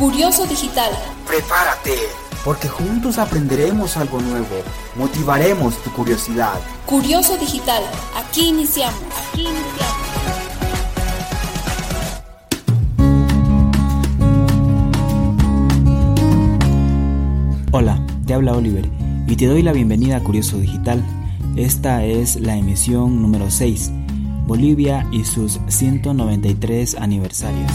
Curioso Digital. Prepárate, porque juntos aprenderemos algo nuevo, motivaremos tu curiosidad. Curioso Digital, aquí iniciamos. Aquí iniciamos. Hola, te habla Oliver y te doy la bienvenida a Curioso Digital. Esta es la emisión número 6, Bolivia y sus 193 aniversarios.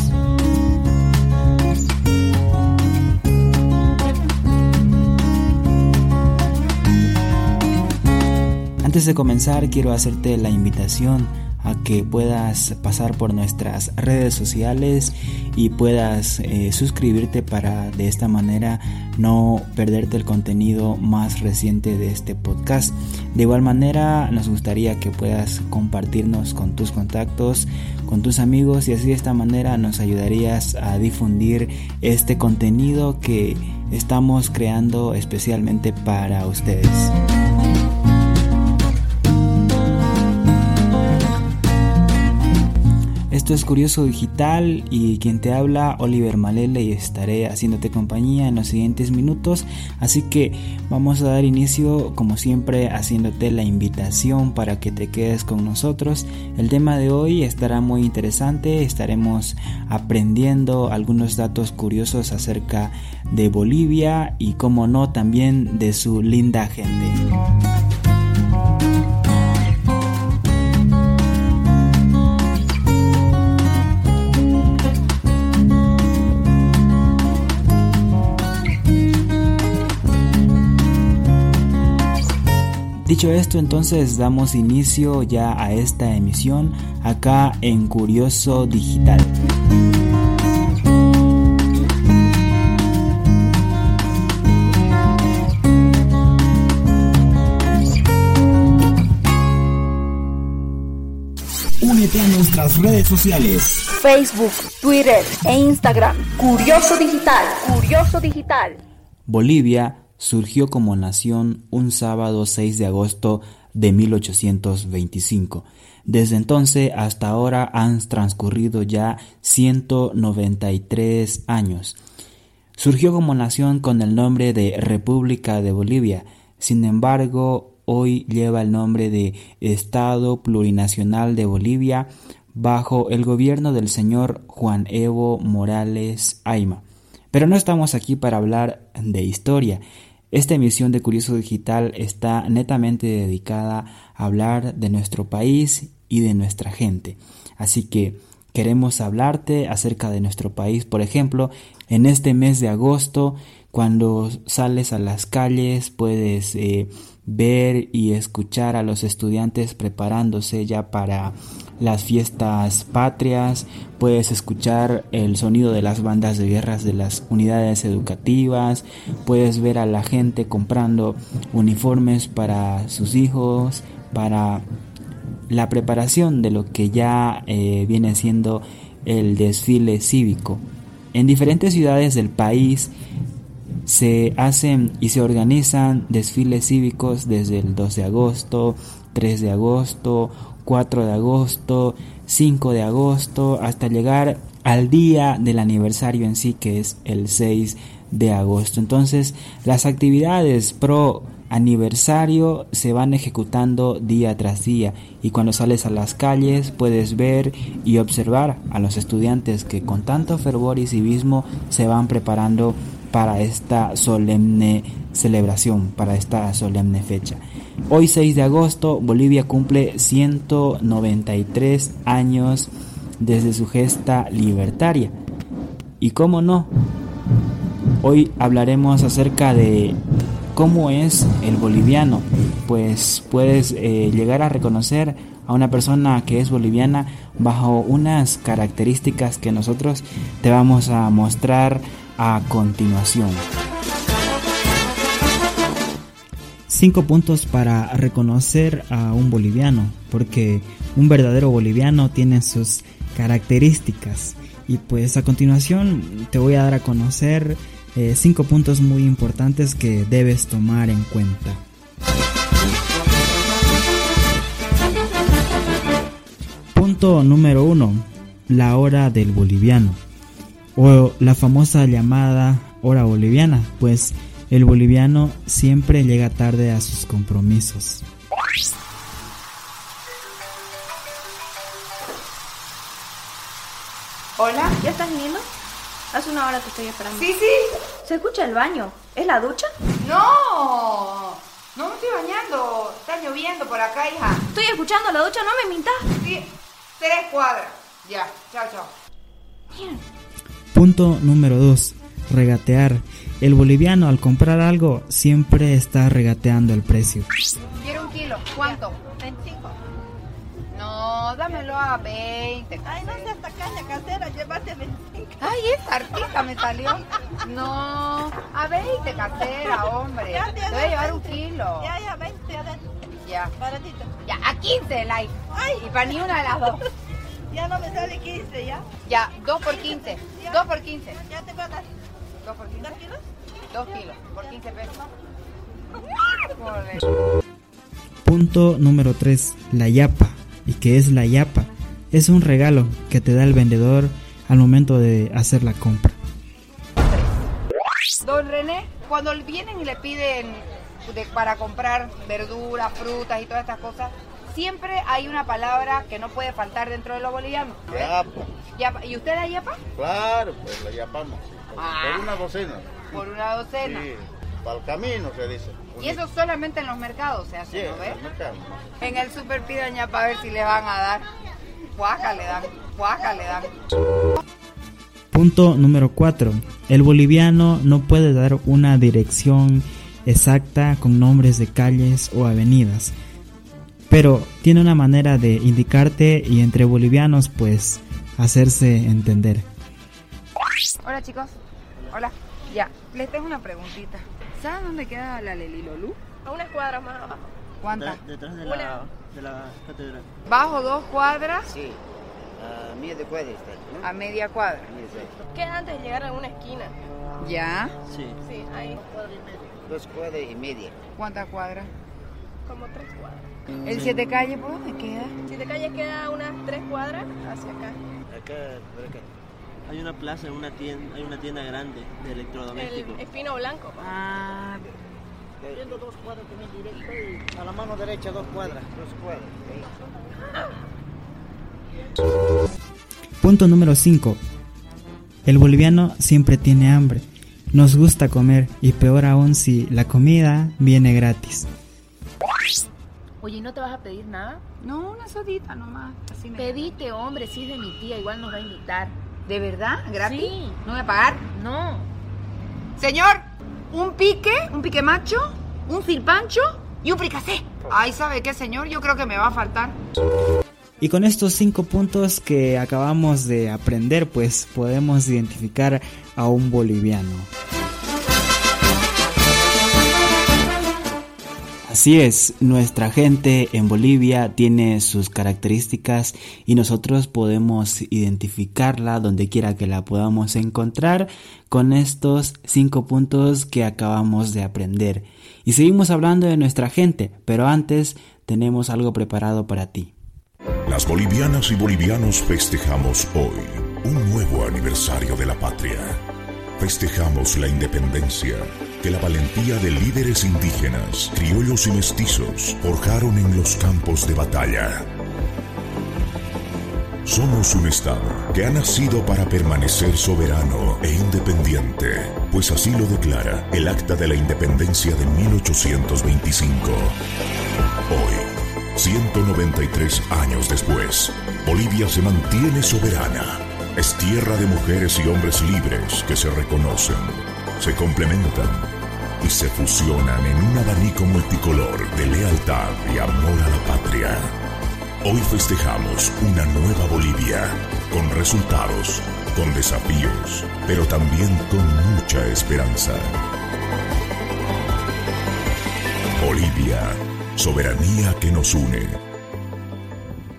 Antes de comenzar quiero hacerte la invitación a que puedas pasar por nuestras redes sociales y puedas eh, suscribirte para de esta manera no perderte el contenido más reciente de este podcast. De igual manera nos gustaría que puedas compartirnos con tus contactos, con tus amigos y así de esta manera nos ayudarías a difundir este contenido que estamos creando especialmente para ustedes. Esto es Curioso Digital y quien te habla Oliver Malele y estaré haciéndote compañía en los siguientes minutos. Así que vamos a dar inicio como siempre haciéndote la invitación para que te quedes con nosotros. El tema de hoy estará muy interesante, estaremos aprendiendo algunos datos curiosos acerca de Bolivia y como no también de su linda gente. Dicho esto, entonces damos inicio ya a esta emisión acá en Curioso Digital. Únete a nuestras redes sociales. Facebook, Twitter e Instagram. Curioso Digital. Curioso Digital. Bolivia surgió como nación un sábado 6 de agosto de 1825. Desde entonces hasta ahora han transcurrido ya 193 años. Surgió como nación con el nombre de República de Bolivia, sin embargo hoy lleva el nombre de Estado Plurinacional de Bolivia bajo el gobierno del señor Juan Evo Morales Aima. Pero no estamos aquí para hablar de historia. Esta emisión de Curioso Digital está netamente dedicada a hablar de nuestro país y de nuestra gente. Así que queremos hablarte acerca de nuestro país, por ejemplo, en este mes de agosto, cuando sales a las calles, puedes eh, ver y escuchar a los estudiantes preparándose ya para las fiestas patrias, puedes escuchar el sonido de las bandas de guerras de las unidades educativas, puedes ver a la gente comprando uniformes para sus hijos, para la preparación de lo que ya eh, viene siendo el desfile cívico. En diferentes ciudades del país se hacen y se organizan desfiles cívicos desde el 2 de agosto, 3 de agosto, 4 de agosto, 5 de agosto, hasta llegar al día del aniversario en sí, que es el 6 de agosto. Entonces, las actividades pro aniversario se van ejecutando día tras día y cuando sales a las calles puedes ver y observar a los estudiantes que con tanto fervor y civismo se van preparando para esta solemne celebración, para esta solemne fecha. Hoy 6 de agosto Bolivia cumple 193 años desde su gesta libertaria. Y cómo no, hoy hablaremos acerca de cómo es el boliviano. Pues puedes eh, llegar a reconocer a una persona que es boliviana bajo unas características que nosotros te vamos a mostrar a continuación. Cinco puntos para reconocer a un boliviano, porque un verdadero boliviano tiene sus características. Y pues a continuación te voy a dar a conocer eh, cinco puntos muy importantes que debes tomar en cuenta. Punto número uno, la hora del boliviano. o la famosa llamada hora boliviana, pues el boliviano siempre llega tarde a sus compromisos. Hola, ¿ya estás viniendo? Hace una hora te estoy esperando. Sí, sí. ¿Se escucha el baño? ¿Es la ducha? No, no me estoy bañando. Está lloviendo por acá, hija. Estoy escuchando la ducha, no me mintas. Sí, tres cuadras. Ya, chao, chao. Punto número 2. Regatear. El boliviano al comprar algo siempre está regateando el precio. Quiero un kilo. ¿Cuánto? 25. No, dámelo a 20. Ay, no seas tacaña casera, llévate 25. Ay, esta artista me salió. No, a 20 casera, hombre. Ya, Te voy a llevar un 20. kilo. Ya, ya, 20 adentro. Ya. Baratito. Ya, a 15 like. Ay. Y para ni una de las dos. Ya no me sale 15, ¿ya? Ya, 2 por 15. 2 por 15. Ya te voy a dar. 2 por 15. ¿Dos kilos? 2 kilos. Por 15 pesos. Punto número 3. La yapa. ¿Y qué es la yapa? Es un regalo que te da el vendedor al momento de hacer la compra. Don René, cuando vienen y le piden de- para comprar verduras, frutas y todas estas cosas, siempre hay una palabra que no puede faltar dentro de los bolivianos. Yapa, Yapa. ¿Y usted da yapa? claro, pues la yapamos. Ah. Por una docena. Por una docena. Sí, para el camino se dice. Y eso solamente en los mercados se Sí, hace, ¿no en ve? el mercado. En el super pidan yapa a ver si le van a dar. Cuaca le dan, cuaca le dan. Punto número 4. El boliviano no puede dar una dirección exacta con nombres de calles o avenidas, pero tiene una manera de indicarte y entre bolivianos pues hacerse entender. Hola chicos. Hola. Ya, les tengo una preguntita. ¿Saben dónde queda la Lelilolú? A unas cuadras más abajo. ¿Cuántas? Detrás de la, de la catedral. Bajo dos cuadras Sí, a mí de cuadra está, ¿no? a media cuadra. Está. Queda antes de llegar a una esquina. ¿Ya? Sí, Sí, ahí. dos cuadras y media. ¿Cuántas cuadras? Como tres cuadras. ¿El siete calle por dónde queda? Si te calles queda unas tres cuadras hacia acá. Acá, por acá. Hay una plaza, una tienda, hay una tienda grande de electrodomésticos. El espino blanco. Ah, Yendo dos cuadras también directo y a la mano derecha dos cuadras. Dos cuadras. Punto número 5. El boliviano siempre tiene hambre. Nos gusta comer y peor aún si la comida viene gratis. Oye, ¿y no te vas a pedir nada? no, una sodita nomás. Así me... Pedite, hombre, si es de mi tía, igual nos va a invitar. ¿De verdad? ¿Gratis? Sí. ¿No voy a pagar? No. Señor, un pique, un pique macho, un silpancho y un fricasé. Ay, ¿sabe qué, señor? Yo creo que me va a faltar. Y con estos cinco puntos que acabamos de aprender, pues podemos identificar a un boliviano. Así es, nuestra gente en Bolivia tiene sus características y nosotros podemos identificarla donde quiera que la podamos encontrar con estos cinco puntos que acabamos de aprender. Y seguimos hablando de nuestra gente, pero antes tenemos algo preparado para ti. Las bolivianas y bolivianos festejamos hoy un nuevo aniversario de la patria. Festejamos la independencia que la valentía de líderes indígenas, criollos y mestizos forjaron en los campos de batalla. Somos un Estado que ha nacido para permanecer soberano e independiente, pues así lo declara el Acta de la Independencia de 1825. Hoy, 193 años después, Bolivia se mantiene soberana. Es tierra de mujeres y hombres libres que se reconocen, se complementan y se fusionan en un abanico multicolor de lealtad y amor a la patria. Hoy festejamos una nueva Bolivia, con resultados, con desafíos, pero también con mucha esperanza. Bolivia, soberanía que nos une.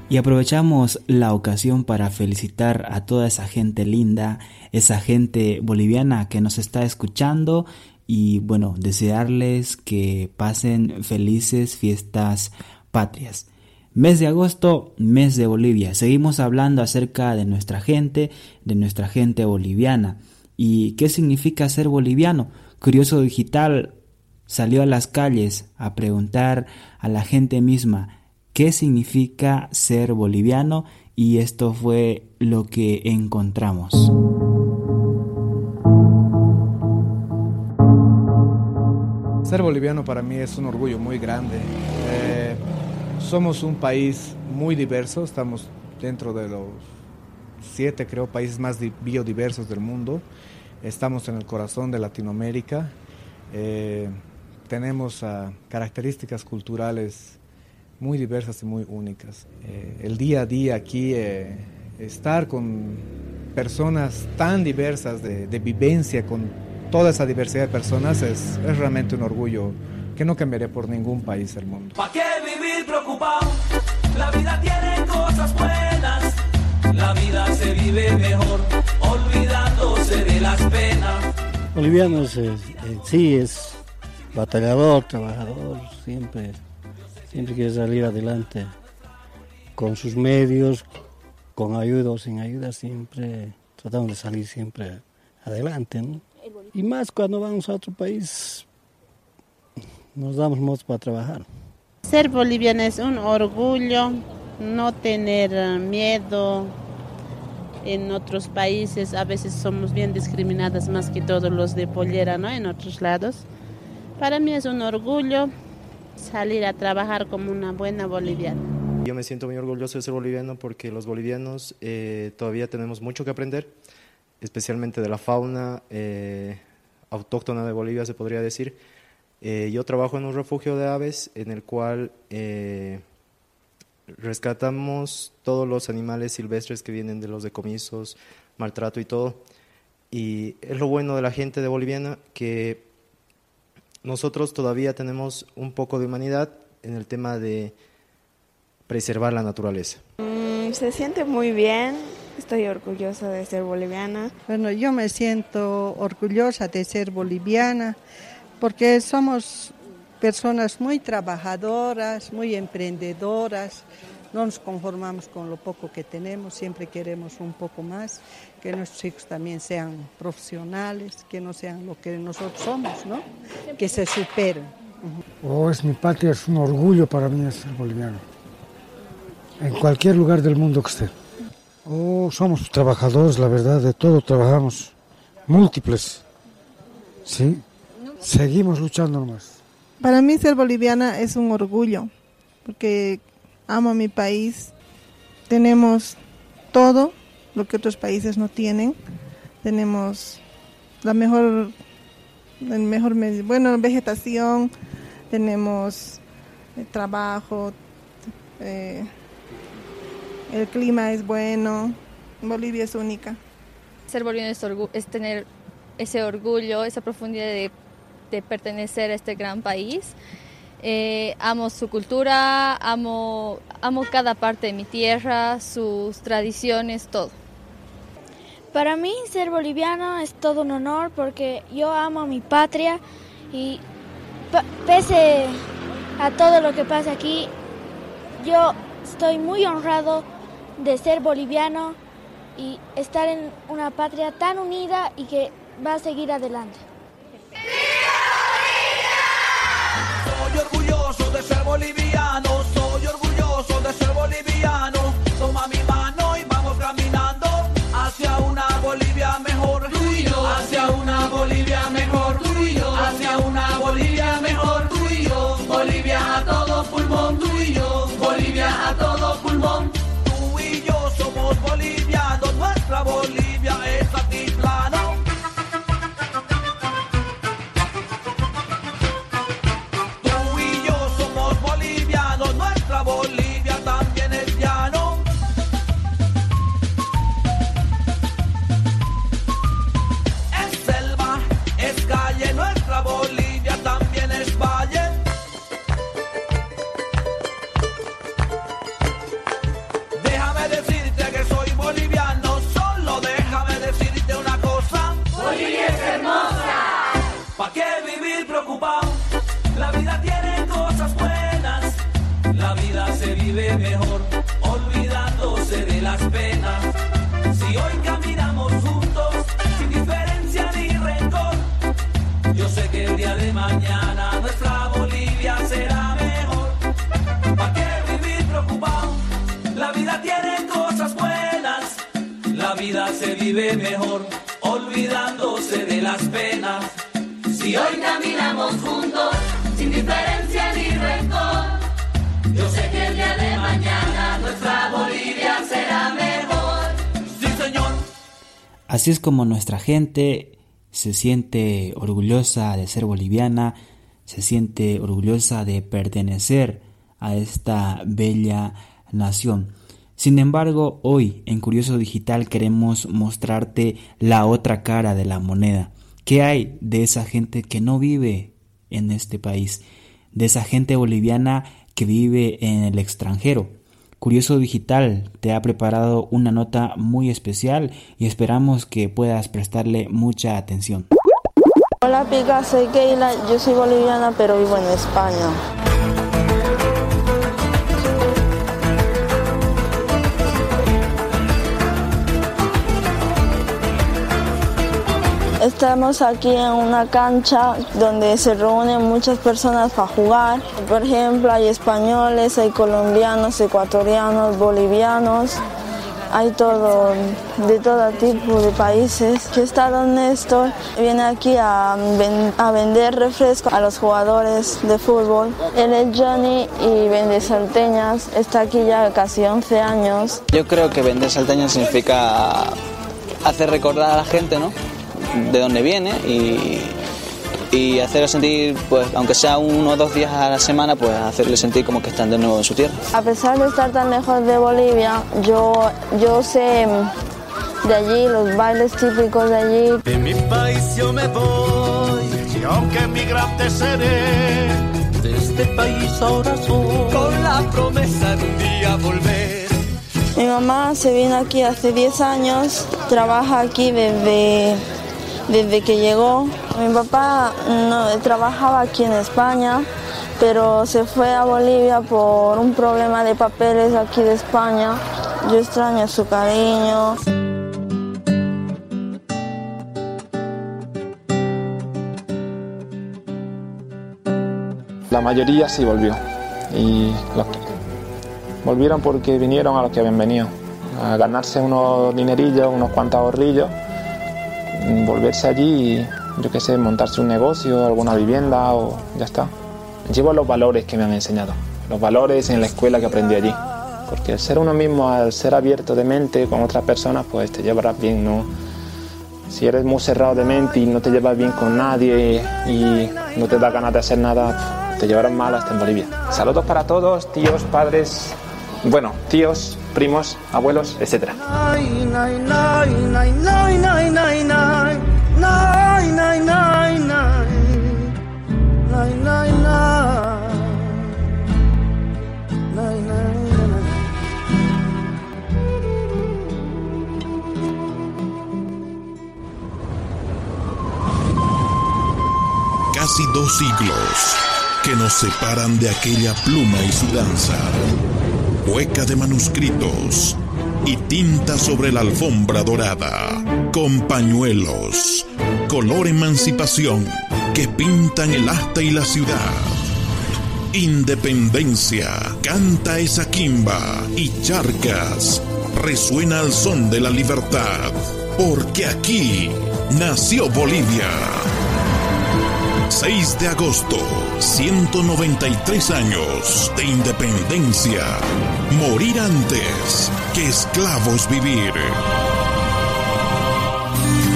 Y aprovechamos la ocasión para felicitar a toda esa gente linda, esa gente boliviana que nos está escuchando y bueno, desearles que pasen felices fiestas patrias. Mes de agosto, mes de Bolivia. Seguimos hablando acerca de nuestra gente, de nuestra gente boliviana. ¿Y qué significa ser boliviano? Curioso Digital salió a las calles a preguntar a la gente misma qué significa ser boliviano y esto fue lo que encontramos. Ser boliviano para mí es un orgullo muy grande. Eh, somos un país muy diverso, estamos dentro de los siete, creo, países más biodiversos del mundo. Estamos en el corazón de Latinoamérica. Eh, tenemos uh, características culturales muy diversas y muy únicas. Eh, el día a día aquí, estar con personas tan diversas de, vivencia, con toda esa diversidad de personas, es, es, realmente un orgullo que no cambiaría por ningún país del mundo. ¿Para qué vivir preocupado? La vida tiene cosas buenas, la vida se vive mejor, olvidándose de las penas. Bolivianos, eh, sí, es batallador, trabajador, siempre, siempre quiere salir adelante con sus medios, con ayuda o sin ayuda, siempre tratamos de salir siempre adelante. ¿no? Y más cuando vamos a otro país, nos damos modos para trabajar. Ser boliviano es un orgullo, no tener miedo. En otros países a veces somos bien discriminadas más que todos los de pollera, ¿no? En otros lados. Para mí es un orgullo salir a trabajar como una buena boliviana. Yo me siento muy orgulloso de ser boliviano porque los bolivianos eh, todavía tenemos mucho que aprender, especialmente de la fauna eh, autóctona de Bolivia, se podría decir. Eh, yo trabajo en un refugio de aves en el cual rescatamos todos los animales silvestres que vienen de los decomisos, maltrato y todo. Y es lo bueno de la gente de boliviana que nosotros todavía tenemos un poco de humanidad en el tema de preservar la naturaleza. Mm, se siente muy bien, estoy orgullosa de ser boliviana. Bueno, yo me siento orgullosa de ser boliviana porque somos personas muy trabajadoras, muy emprendedoras, no nos conformamos con lo poco que tenemos, siempre queremos un poco más, que nuestros hijos también sean profesionales, que no sean lo que nosotros somos, ¿no? Que se superen. Oh, es mi patria, es un orgullo para mí ser boliviano. En cualquier lugar del mundo que esté. Oh, somos trabajadores, la verdad, de todo trabajamos. Múltiples. Sí. Seguimos luchando nomás. Para mí ser boliviana es un orgullo, porque amo a mi país. Tenemos todo lo que otros países no tienen. Tenemos la mejor, el mejor bueno, vegetación, tenemos eh, trabajo, eh, el clima es bueno, Bolivia es única. Ser boliviano es, es tener ese orgullo, esa profundidad de, de pertenecer a este gran país. Eh, amo su cultura, amo, amo cada parte de mi tierra, sus tradiciones, todo. Para mí ser boliviano es todo un honor porque yo amo a mi patria y pese a todo lo que pasa aquí, yo estoy muy honrado de ser boliviano y estar en una patria tan unida y que va a seguir adelante. Soy orgulloso de ser boliviano, la vida se vive mejor, olvidándose de las penas. Si hoy caminamos juntos, sin diferencia ni rencor, yo sé que el día de mañana nuestra Bolivia será mejor. Sí, señor. Así es como nuestra gente se siente orgullosa de ser boliviana, se siente orgullosa de pertenecer a esta bella nación. Sin embargo, hoy en Curioso Digital queremos mostrarte la otra cara de la moneda. ¿Qué hay de esa gente que no vive en este país? De esa gente boliviana que vive en el extranjero. Curioso Digital te ha preparado una nota muy especial y esperamos que puedas prestarle mucha atención. Hola Pica, soy Keila, yo soy boliviana pero vivo en España. Estamos aquí en una cancha donde se reúnen muchas personas para jugar. Por ejemplo, hay españoles, hay colombianos, ecuatorianos, bolivianos. Hay todo, de todo tipo de países. Aquí está Don Néstor, viene aquí a, ven- a vender refrescos a los jugadores de fútbol. Él es Johnny y vende salteñas. Está aquí ya casi 11 años. Yo creo que vender salteñas significa hacer recordar a la gente, ¿no? De dónde viene y, y hacerle sentir, pues, aunque sea uno o dos días a la semana, pues hacerle sentir como que están de nuevo en su tierra. A pesar de estar tan lejos de Bolivia, yo, yo sé mm, de allí los bailes típicos de allí. De mi país yo me voy, y aunque migrante seré, de este país ahora soy, con la promesa de un día volver. Mi mamá se vino aquí hace 10 años, trabaja aquí desde, desde que llegó. Mi papá trabajaba aquí en España, pero se fue a Bolivia por un problema de papeles aquí de España. Yo extraño su cariño. La mayoría sí volvió. Y volvieron porque vinieron a los que habían venido. A ganarse unos dinerillos, unos cuantos ahorrillos. Volverse allí y, yo qué sé, montarse un negocio, alguna vivienda o ya está. Llevo los valores que me han enseñado. Los valores en la escuela que aprendí allí. Porque el ser uno mismo, al ser abierto de mente con otras personas, pues te llevarás bien, ¿no? Si eres muy cerrado de mente y no te llevas bien con nadie y no te da ganas de hacer nada, te llevarás mal hasta en Bolivia. Saludos para todos, tíos, padres, bueno, tíos, primos, abuelos, etc. Casi dos siglos que nos separan de aquella pluma y su danza. Hueca de manuscritos y tinta sobre la alfombra dorada. Con pañuelos, color emancipación que pintan el asta y la ciudad. Independencia, canta esa quimba y charcas, resuena al son de la libertad, porque aquí nació Bolivia. 6 de agosto, 193 años de independencia. Morir antes que esclavos vivir.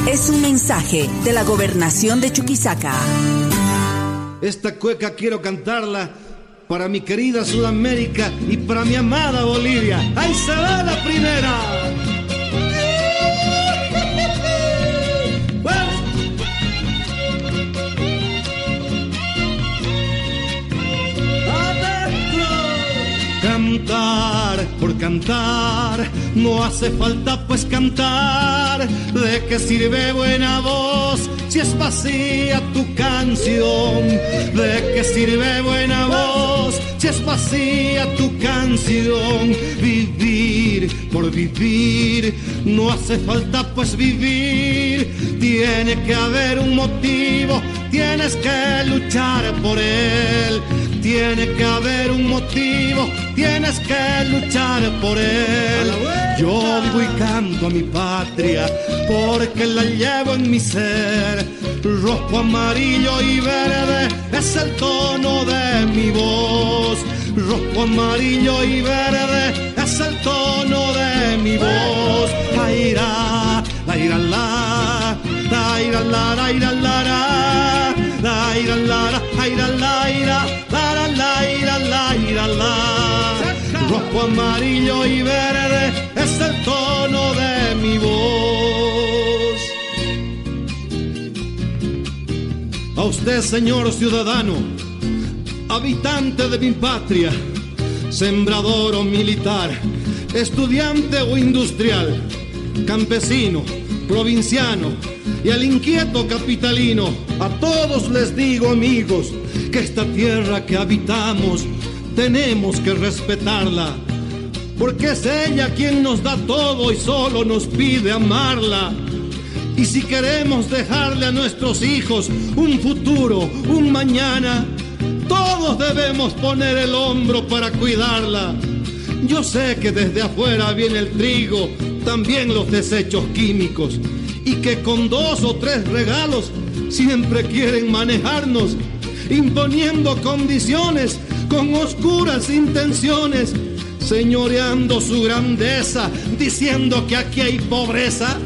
Es un mensaje de la gobernación de Chuquisaca. Esta cueca quiero cantarla para mi querida Sudamérica y para mi amada Bolivia. ¡Ahí se va la primera! Por cantar no hace falta pues cantar. ¿De qué sirve buena voz si es vacía tu canción? ¿De qué sirve buena voz si es vacía tu canción? Vivir por vivir, no hace falta pues vivir. Tiene que haber un motivo, tienes que luchar por él. Tiene que haber un motivo, tienes que luchar por él. Yo vivo y canto a mi patria porque la llevo en mi ser. Rojo, amarillo y verde es el tono de mi voz. Rojo, amarillo y verde es el tono de mi voz. Aira, la ira la, la ira la, la ira la, la ira la, la ira la, ira la, la Amarillo y verde es el tono de mi voz. A usted, señor ciudadano, habitante de mi patria, sembrador o militar, estudiante o industrial, campesino, provinciano y al inquieto capitalino, a todos les digo amigos que esta tierra que habitamos tenemos que respetarla, porque es ella quien nos da todo y solo nos pide amarla. Y si queremos dejarle a nuestros hijos un futuro, un mañana, todos debemos poner el hombro para cuidarla. Yo sé que desde afuera viene el trigo, también los desechos químicos, y que con dos o tres regalos siempre quieren manejarnos, imponiendo condiciones con oscuras intenciones, señoreando su grandeza, diciendo que aquí hay pobreza.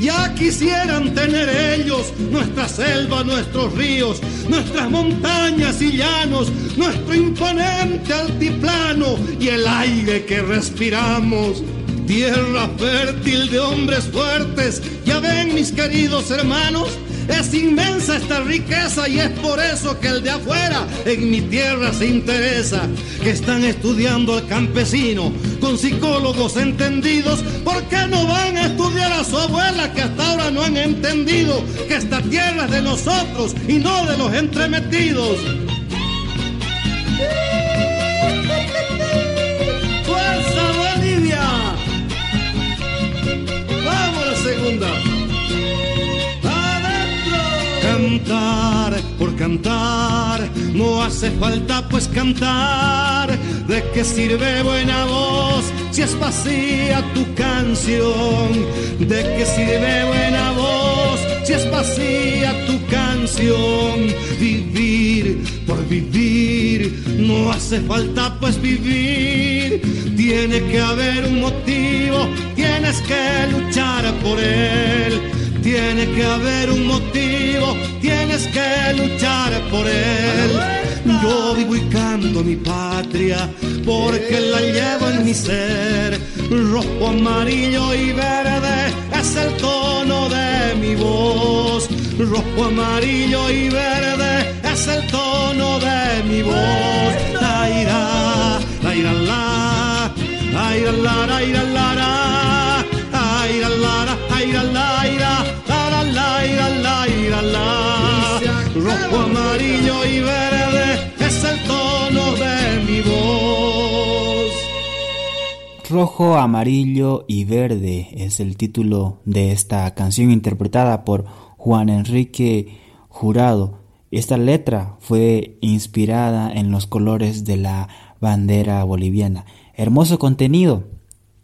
Ya quisieran tener ellos nuestra selva, nuestros ríos, nuestras montañas y llanos, nuestro imponente altiplano y el aire que respiramos. Tierra fértil de hombres fuertes, ya ven mis queridos hermanos, es inmensa esta riqueza y es por eso que el de afuera en mi tierra se interesa. Que están estudiando al campesino con psicólogos entendidos. ¿Por qué no van a estudiar a su abuela que hasta ahora no han entendido que esta tierra es de nosotros y no de los entremetidos? Por cantar, no hace falta pues cantar. ¿De qué sirve buena voz si es vacía tu canción? ¿De qué sirve buena voz si es vacía tu canción? Vivir por vivir, no hace falta pues vivir. Tiene que haber un motivo, tienes que luchar por él. Tiene que haber un motivo, tienes que luchar por él. Yo vivo y canto mi patria, porque la llevo en mi ser. Rojo, amarillo y verde es el tono de mi voz. Rojo, amarillo y verde es el tono de mi voz. La ira, la ira, la, la la, la la, la. Lara, aira, laira, lara, Rojo, amarillo y verde es el tono de mi voz. Rojo, amarillo y verde es el título de esta canción interpretada por Juan Enrique Jurado. Esta letra fue inspirada en los colores de la bandera boliviana. Hermoso contenido.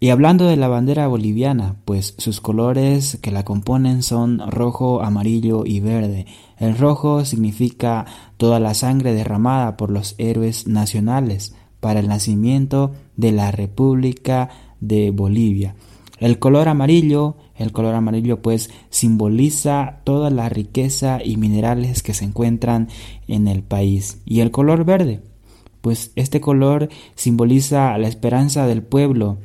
Y hablando de la bandera boliviana, pues sus colores que la componen son rojo, amarillo y verde. El rojo significa toda la sangre derramada por los héroes nacionales para el nacimiento de la República de Bolivia. El color amarillo, el color amarillo pues simboliza toda la riqueza y minerales que se encuentran en el país. Y el color verde, pues este color simboliza la esperanza del pueblo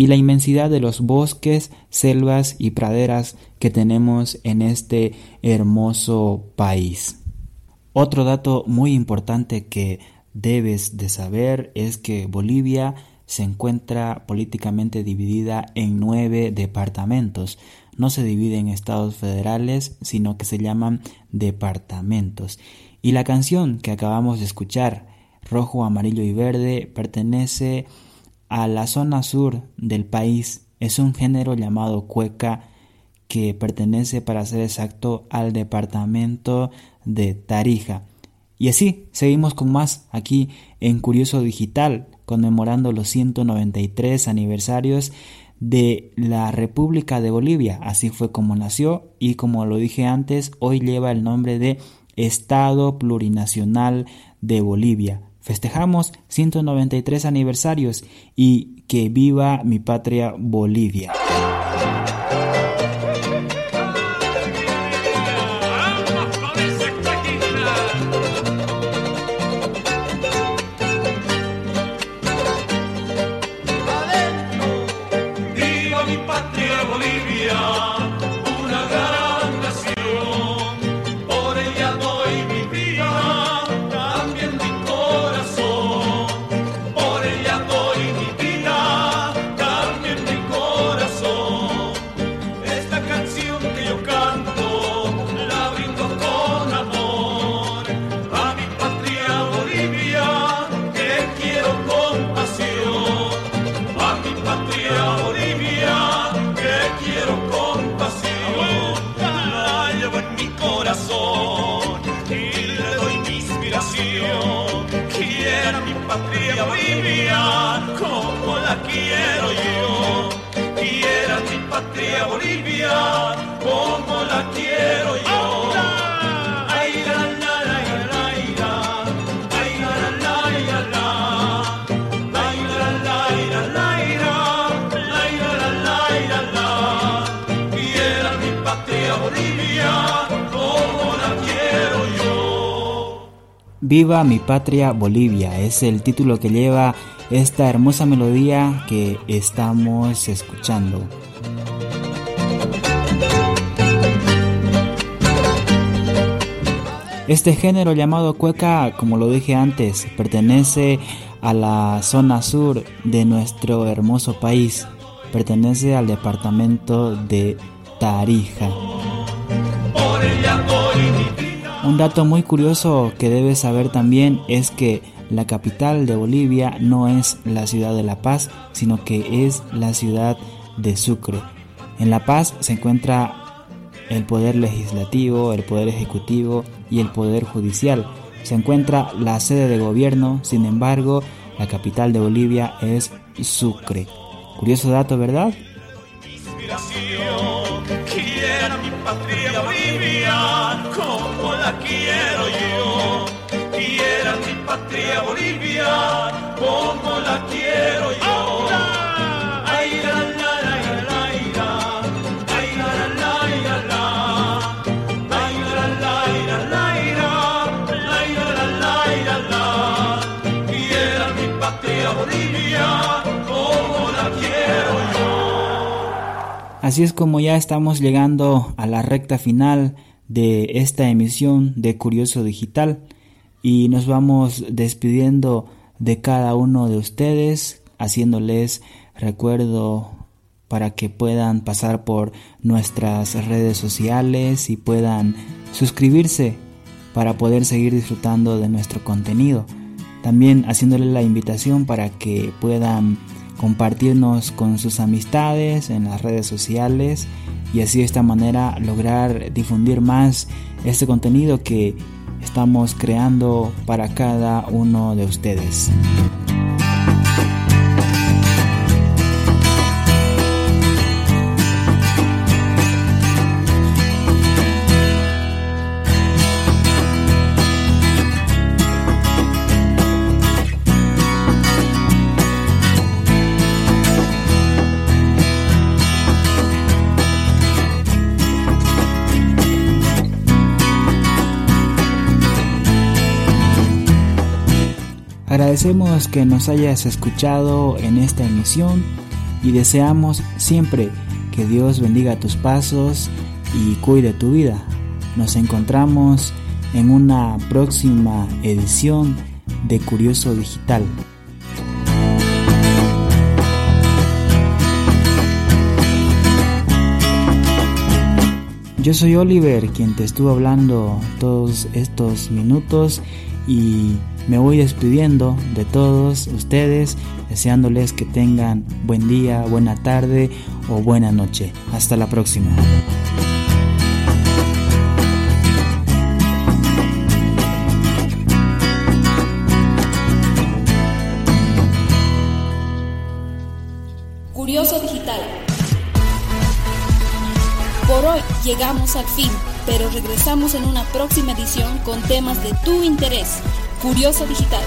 y la inmensidad de los bosques, selvas y praderas que tenemos en este hermoso país. Otro dato muy importante que debes de saber es que Bolivia se encuentra políticamente dividida en nueve departamentos. No se divide en estados federales, sino que se llaman departamentos. Y la canción que acabamos de escuchar, Rojo, Amarillo y Verde, pertenece a la zona sur del país. Es un género llamado cueca que pertenece, para ser exacto, al departamento de Tarija. Y así, seguimos con más aquí en Curioso Digital, conmemorando los 193 aniversarios de la República de Bolivia. Así fue como nació y como lo dije antes, hoy lleva el nombre de Estado Plurinacional de Bolivia. Festejamos 193 aniversarios y que viva mi patria Bolivia. Viva mi patria Bolivia es el título que lleva esta hermosa melodía que estamos escuchando. Este género llamado cueca, como lo dije antes, pertenece a la zona sur de nuestro hermoso país. Pertenece al departamento de Tarija. Un dato muy curioso que debes saber también es que la capital de Bolivia no es la ciudad de La Paz, sino que es la ciudad de Sucre. En La Paz se encuentra el poder legislativo, el poder ejecutivo y el poder judicial. Se encuentra la sede de gobierno, sin embargo, la capital de Bolivia es Sucre. Curioso dato, ¿verdad? Quiero yo. Quiera mi patria Bolivia como la quiero yo. Así es como ya estamos llegando a la recta final de esta emisión de Curioso Digital y nos vamos despidiendo de cada uno de ustedes, haciéndoles recuerdo para que puedan pasar por nuestras redes sociales y puedan suscribirse para poder seguir disfrutando de nuestro contenido. También haciéndoles la invitación para que puedan compartirnos con sus amistades en las redes sociales y así de esta manera lograr difundir más este contenido que estamos creando para cada uno de ustedes. agradecemos que nos hayas escuchado en esta emisión y deseamos siempre que Dios bendiga tus pasos y cuide tu vida. Nos encontramos en una próxima edición de Curioso Digital. Yo soy Oliver, quien te estuvo hablando todos estos minutos y me voy despidiendo de todos ustedes, deseándoles que tengan buen día, buena tarde o buena noche. Hasta la próxima. Llegamos al fin, pero regresamos en una próxima edición con temas de tu interés. Curioso Digital.